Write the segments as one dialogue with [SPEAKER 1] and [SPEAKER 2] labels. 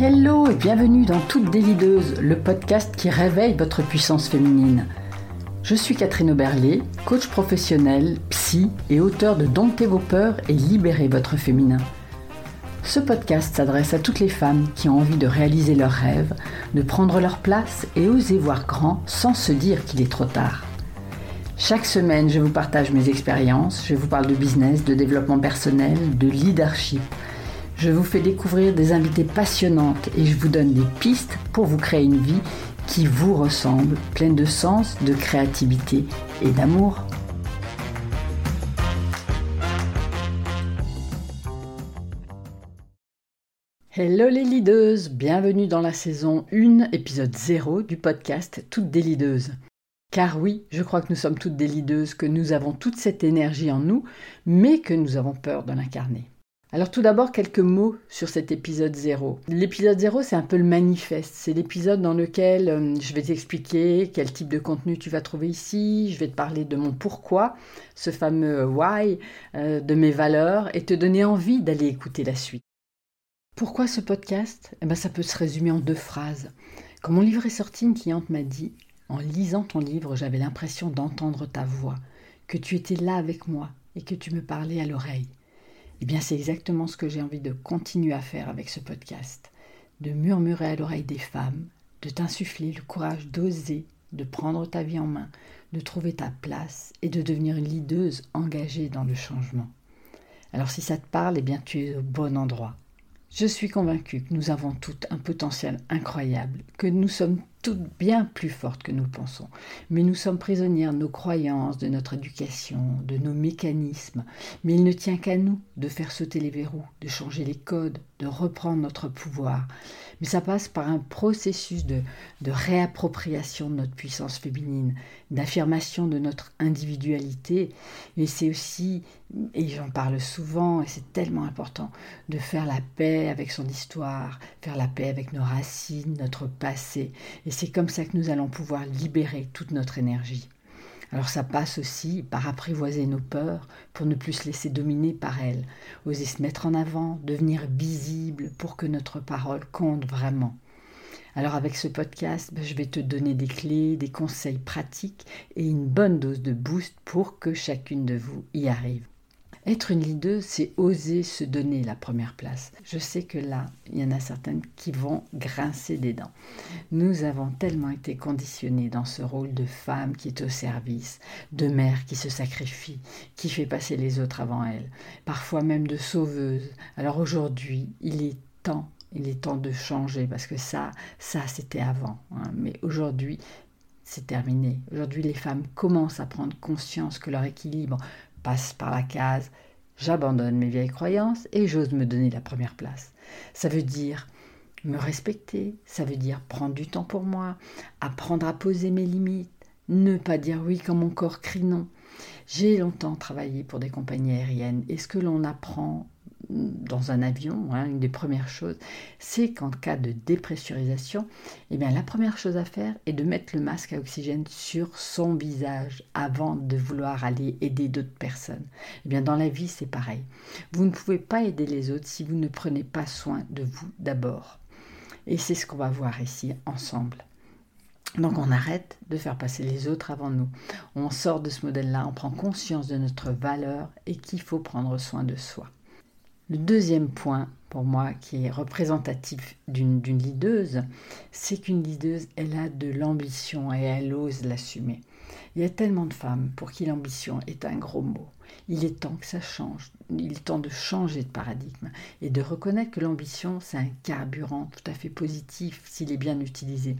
[SPEAKER 1] Hello et bienvenue dans Toute Délideuse, le podcast qui réveille votre puissance féminine. Je suis Catherine Oberlé, coach professionnel, psy et auteur de Dompter vos peurs et libérer votre féminin. Ce podcast s'adresse à toutes les femmes qui ont envie de réaliser leurs rêves, de prendre leur place et oser voir grand sans se dire qu'il est trop tard. Chaque semaine, je vous partage mes expériences, je vous parle de business, de développement personnel, de leadership. Je vous fais découvrir des invités passionnantes et je vous donne des pistes pour vous créer une vie qui vous ressemble, pleine de sens, de créativité et d'amour. Hello les leaders, bienvenue dans la saison 1, épisode 0 du podcast Toutes des leaders. Car oui, je crois que nous sommes toutes des leaders, que nous avons toute cette énergie en nous, mais que nous avons peur de l'incarner. Alors tout d'abord, quelques mots sur cet épisode 0. L'épisode 0, c'est un peu le manifeste. C'est l'épisode dans lequel euh, je vais t'expliquer quel type de contenu tu vas trouver ici, je vais te parler de mon pourquoi, ce fameux why, euh, de mes valeurs, et te donner envie d'aller écouter la suite. Pourquoi ce podcast? Eh ben, Ça peut se résumer en deux phrases. Quand mon livre est sorti, une cliente m'a dit en lisant ton livre, j'avais l'impression d'entendre ta voix, que tu étais là avec moi et que tu me parlais à l'oreille. Eh bien, c'est exactement ce que j'ai envie de continuer à faire avec ce podcast, de murmurer à l'oreille des femmes, de t'insuffler le courage d'oser, de prendre ta vie en main, de trouver ta place et de devenir une leaduse engagée dans le changement. Alors si ça te parle, eh bien tu es au bon endroit. Je suis convaincue que nous avons toutes un potentiel incroyable, que nous sommes toutes bien plus fortes que nous pensons. Mais nous sommes prisonnières de nos croyances, de notre éducation, de nos mécanismes. Mais il ne tient qu'à nous de faire sauter les verrous, de changer les codes, de reprendre notre pouvoir. Mais ça passe par un processus de, de réappropriation de notre puissance féminine, d'affirmation de notre individualité. Mais c'est aussi, et j'en parle souvent, et c'est tellement important, de faire la paix avec son histoire, faire la paix avec nos racines, notre passé. Et c'est comme ça que nous allons pouvoir libérer toute notre énergie. Alors ça passe aussi par apprivoiser nos peurs pour ne plus se laisser dominer par elles, oser se mettre en avant, devenir visible pour que notre parole compte vraiment. Alors avec ce podcast, ben, je vais te donner des clés, des conseils pratiques et une bonne dose de boost pour que chacune de vous y arrive. Être une leader, c'est oser se donner la première place. Je sais que là, il y en a certaines qui vont grincer des dents. Nous avons tellement été conditionnés dans ce rôle de femme qui est au service, de mère qui se sacrifie, qui fait passer les autres avant elle, parfois même de sauveuse. Alors aujourd'hui, il est temps, il est temps de changer parce que ça, ça c'était avant. Hein. Mais aujourd'hui, c'est terminé. Aujourd'hui, les femmes commencent à prendre conscience que leur équilibre passe par la case j'abandonne mes vieilles croyances et j'ose me donner la première place. Ça veut dire me respecter, ça veut dire prendre du temps pour moi, apprendre à poser mes limites, ne pas dire oui quand mon corps crie non. J'ai longtemps travaillé pour des compagnies aériennes et ce que l'on apprend dans un avion, hein, une des premières choses, c'est qu'en cas de dépressurisation, eh bien, la première chose à faire est de mettre le masque à oxygène sur son visage avant de vouloir aller aider d'autres personnes. Eh bien, dans la vie, c'est pareil. Vous ne pouvez pas aider les autres si vous ne prenez pas soin de vous d'abord. Et c'est ce qu'on va voir ici ensemble. Donc on arrête de faire passer les autres avant nous. On sort de ce modèle-là, on prend conscience de notre valeur et qu'il faut prendre soin de soi. Le deuxième point pour moi qui est représentatif d'une leaduse, c'est qu'une leaduse, elle a de l'ambition et elle ose l'assumer. Il y a tellement de femmes pour qui l'ambition est un gros mot. Il est temps que ça change. Il est temps de changer de paradigme et de reconnaître que l'ambition, c'est un carburant tout à fait positif s'il est bien utilisé.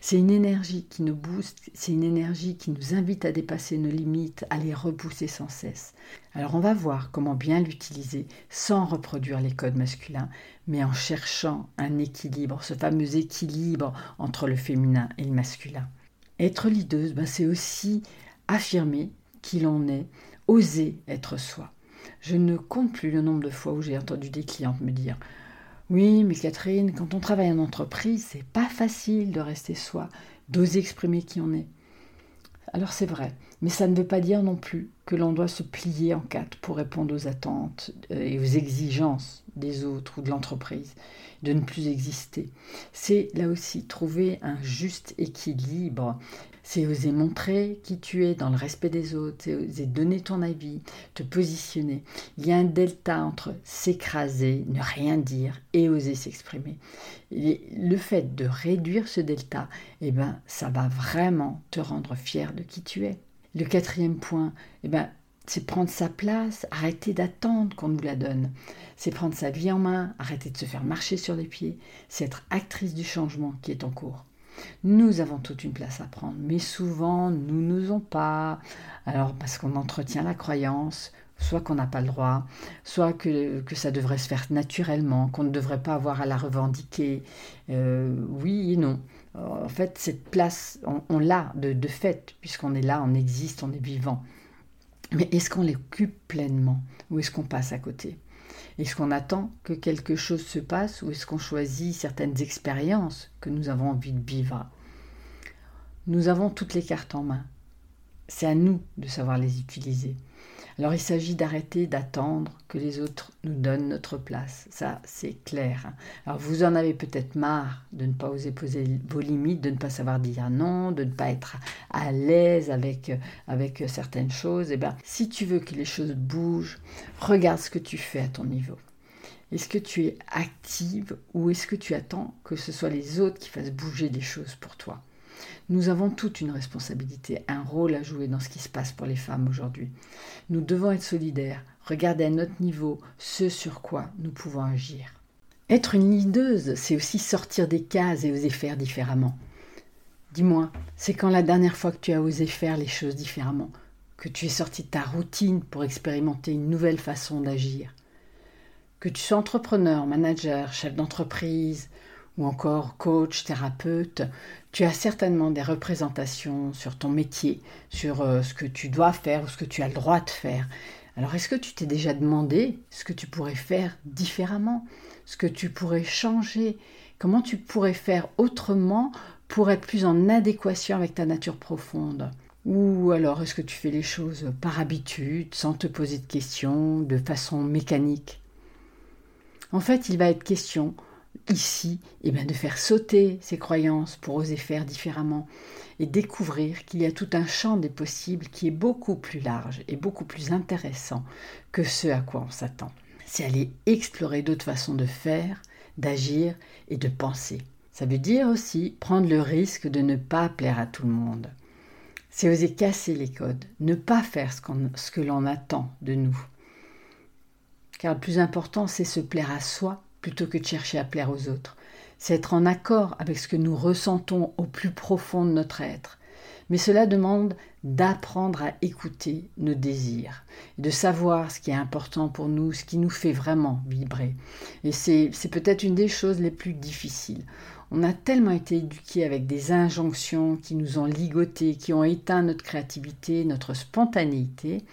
[SPEAKER 1] C'est une énergie qui nous booste, c'est une énergie qui nous invite à dépasser nos limites, à les repousser sans cesse. Alors on va voir comment bien l'utiliser sans reproduire les codes masculins, mais en cherchant un équilibre, ce fameux équilibre entre le féminin et le masculin. Être leaduse, ben, c'est aussi affirmer qui l'on est, oser être soi. Je ne compte plus le nombre de fois où j'ai entendu des clientes me dire Oui, mais Catherine, quand on travaille en entreprise, c'est pas facile de rester soi, d'oser exprimer qui on est. Alors c'est vrai, Mais ça ne veut pas dire non plus que l'on doit se plier en quatre pour répondre aux attentes euh, et aux exigences des autres ou de l'entreprise, de ne plus exister. C'est là aussi trouver un juste équilibre. C'est oser montrer qui tu es dans le respect des autres, c'est oser donner ton avis, te positionner. Il y a un delta entre s'écraser, ne rien dire et oser s'exprimer. le fait de réduire ce delta, eh ben, ça va vraiment te rendre fier de qui tu es. Le quatrième point, eh ben, c'est prendre sa place, arrêter d'attendre qu'on nous la donne. C'est prendre sa vie en main, arrêter de se faire marcher sur les pieds. C'est être actrice du changement qui est en cours. Nous avons toute une place à prendre, mais souvent nous n'osons pas. Alors parce qu'on entretient la croyance, soit qu'on n'a pas le droit, soit que, que, ça devrait se faire naturellement, qu'on ne devrait pas avoir à la revendiquer. Euh, oui et non. En fait, cette place, on, l'a de, de fait, puisqu'on est là, on existe, on est vivant. Mais est-ce qu'on l'occupe pleinement ou est-ce qu'on passe à côté? Est-ce qu'on attend que quelque chose se passe ou est-ce qu'on choisit certaines expériences que nous avons envie de vivre? Nous avons toutes les cartes en main. C'est à nous de savoir les utiliser. Alors il s'agit d'arrêter d'attendre que les autres nous donnent notre place. Ça, c'est clair. Alors vous en avez peut-être marre de ne pas oser poser vos limites, de ne pas savoir dire non, de ne pas être à l'aise avec, avec certaines choses. Eh bien, si tu veux que les choses bougent, regarde ce que tu fais à ton niveau. Est-ce que tu es active ou est-ce que tu attends que ce soit les autres qui fassent bouger des choses pour toi? Nous avons toute une responsabilité, un rôle à jouer dans ce qui se passe pour les femmes aujourd'hui. Nous devons être solidaires, regarder à notre niveau ce sur quoi nous pouvons agir. Être une leaduse, c'est aussi sortir des cases et oser faire différemment. Dis-moi, c'est quand la dernière fois que tu as osé faire les choses différemment, que tu es sorti de ta routine pour expérimenter une nouvelle façon d'agir? Que tu sois entrepreneur, manager, chef d'entreprise, ou encore coach, thérapeute, tu as certainement des représentations sur ton métier, sur euh, ce que tu dois faire ou ce que tu as le droit de faire. Alors est-ce que tu t'es déjà demandé ce que tu pourrais faire différemment, ce que tu pourrais changer, comment tu pourrais faire autrement pour être plus en adéquation avec ta nature profonde? Ou alors est-ce que tu fais les choses par habitude, sans te poser de questions, de façon mécanique? En fait, il va être question ici, eh bien, de faire sauter ses croyances pour oser faire différemment et découvrir qu'il y a tout un champ des possibles qui est beaucoup plus large et beaucoup plus intéressant que ce à quoi on s'attend. C'est aller explorer d'autres façons de faire, d'agir et de penser. Ça veut dire aussi prendre le risque de ne pas plaire à tout le monde. C'est oser casser les codes, ne pas faire ce, ce que l'on attend de nous. Car le plus important, c'est se plaire à soi plutôt que de chercher à plaire aux autres. C'est être en accord avec ce que nous ressentons au plus profond de notre être. Mais cela demande d'apprendre à écouter nos désirs, de savoir ce qui est important pour nous, ce qui nous fait vraiment vibrer. Et c'est peut-être une des choses les plus difficiles. On a tellement été éduqués avec des injonctions qui nous ont ligotés, qui ont éteint notre créativité, notre spontanéité.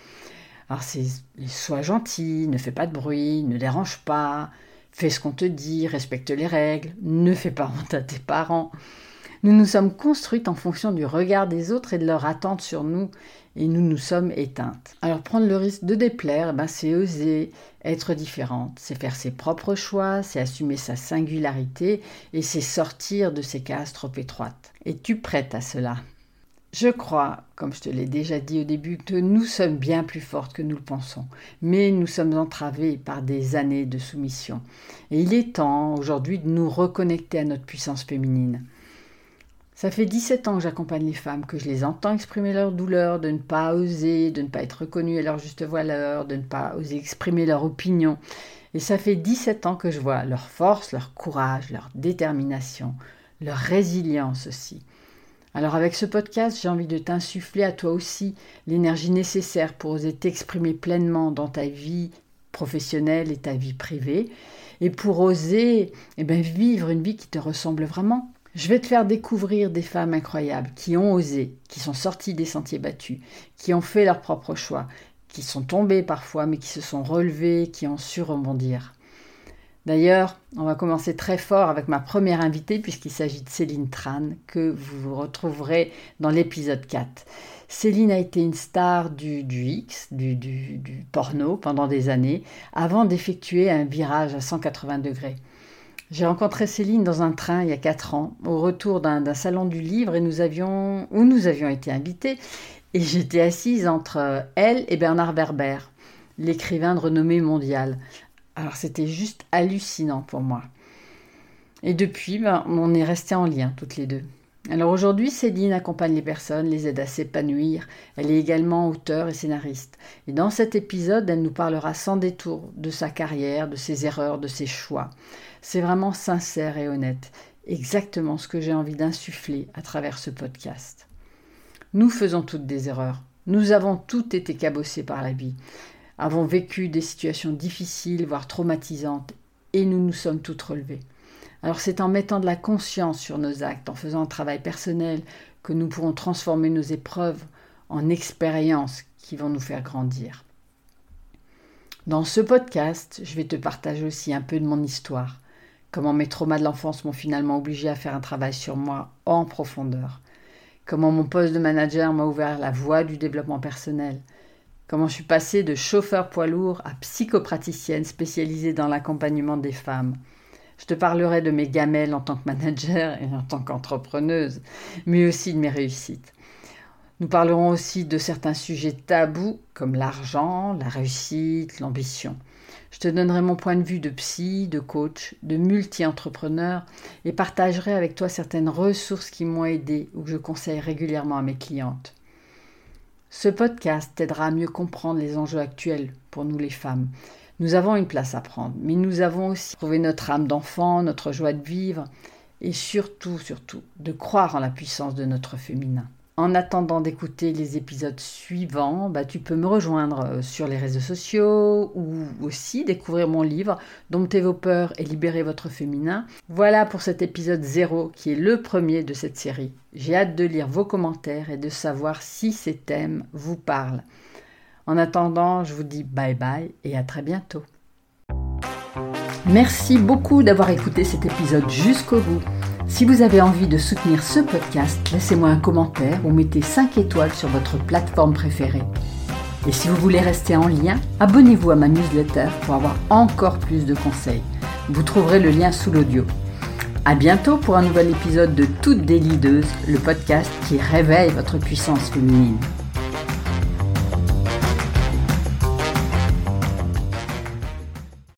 [SPEAKER 1] Alors c'est sois gentil, ne fais pas de bruit, ne dérange pas, Fais ce qu'on te dit, respecte les règles, ne fais pas honte à tes parents. Nous nous sommes construites en fonction du regard des autres et de leur attente sur nous, et nous nous sommes éteintes. Alors prendre le risque de déplaire, ben, c'est oser être différente, c'est faire ses propres choix, c'est assumer sa singularité, et c'est sortir de ces cases trop étroites. Es-tu prête à cela? Je crois, comme je te l'ai déjà dit au début, que nous sommes bien plus fortes que nous le pensons, mais nous sommes entravés par des années de soumission. Et il est temps aujourd'hui de nous reconnecter à notre puissance féminine. Ça fait 17 ans que j'accompagne les femmes, que je les entends exprimer leur douleur, de ne pas oser, de ne pas être reconnues à leur juste valeur, de ne pas oser exprimer leur opinion. Et ça fait 17 ans que je vois leur force, leur courage, leur détermination, leur résilience aussi. Alors avec ce podcast, j'ai envie de t'insuffler à toi aussi l'énergie nécessaire pour oser t'exprimer pleinement dans ta vie professionnelle et ta vie privée, et pour oser eh bien, vivre une vie qui te ressemble vraiment. Je vais te faire découvrir des femmes incroyables qui ont osé, qui sont sorties des sentiers battus, qui ont fait leur propre choix, qui sont tombées parfois, mais qui se sont relevées, qui ont su rebondir. D'ailleurs, on va commencer très fort avec ma première invitée puisqu'il s'agit de Céline Tran que vous retrouverez dans l'épisode 4. Céline a été une star du, X, du, du, porno pendant des années, avant d'effectuer un virage à 180 degrés. J'ai rencontré Céline dans un train il y a 4 ans, au retour d'un salon du livre, où nous avions été invités, et j'étais assise entre elle et Bernard Werber, l'écrivain de renommée mondiale. Alors c'était juste hallucinant pour moi. Et depuis, ben, on est restés en lien toutes les deux. Alors aujourd'hui, Céline accompagne les personnes, les aide à s'épanouir. Elle est également auteure et scénariste. Et dans cet épisode, elle nous parlera sans détour de sa carrière, de ses erreurs, de ses choix. C'est vraiment sincère et honnête. Exactement ce que j'ai envie d'insuffler à travers ce podcast. Nous faisons toutes des erreurs. Nous avons toutes été cabossées par la vie, avons vécu des situations difficiles, voire traumatisantes, et nous nous sommes toutes relevées. Alors c'est en mettant de la conscience sur nos actes, en faisant un travail personnel, que nous pourrons transformer nos épreuves en expériences qui vont nous faire grandir. Dans ce podcast, je vais te partager aussi un peu de mon histoire, comment mes traumas de l'enfance m'ont finalement obligé à faire un travail sur moi en profondeur, comment mon poste de manager m'a ouvert la voie du développement personnel, comment je suis passée de chauffeur poids lourd à psychopraticienne spécialisée dans l'accompagnement des femmes, je te parlerai de mes gamelles en tant que manager et en tant qu'entrepreneuse, mais aussi de mes réussites. Nous parlerons aussi de certains sujets tabous comme l'argent, la réussite, l'ambition. Je te donnerai mon point de vue de psy, de coach, de multi-entrepreneur et partagerai avec toi certaines ressources qui m'ont aidé ou que je conseille régulièrement à mes clientes. Ce podcast t'aidera à mieux comprendre les enjeux actuels pour nous les femmes nous avons une place à prendre, mais nous avons aussi trouvé notre âme d'enfant, notre joie de vivre, et surtout, surtout, de croire en la puissance de notre féminin. En attendant d'écouter les épisodes suivants, bah, tu peux me rejoindre euh, sur les réseaux sociaux ou aussi découvrir mon livre Domptez vos peurs et libérez votre féminin. Voilà pour cet épisode 0 qui est le premier de cette série. J'ai hâte de lire vos commentaires et de savoir si ces thèmes vous parlent. En attendant, je vous dis bye bye et à très bientôt. Merci beaucoup d'avoir écouté cet épisode jusqu'au bout. Si vous avez envie de soutenir ce podcast, laissez-moi un commentaire ou mettez 5 étoiles sur votre plateforme préférée. Et si vous voulez rester en lien, abonnez-vous à ma newsletter pour avoir encore plus de conseils. Vous trouverez le lien sous l'audio. À bientôt pour un nouvel épisode de Toutes des Leaders, le podcast qui réveille votre puissance féminine.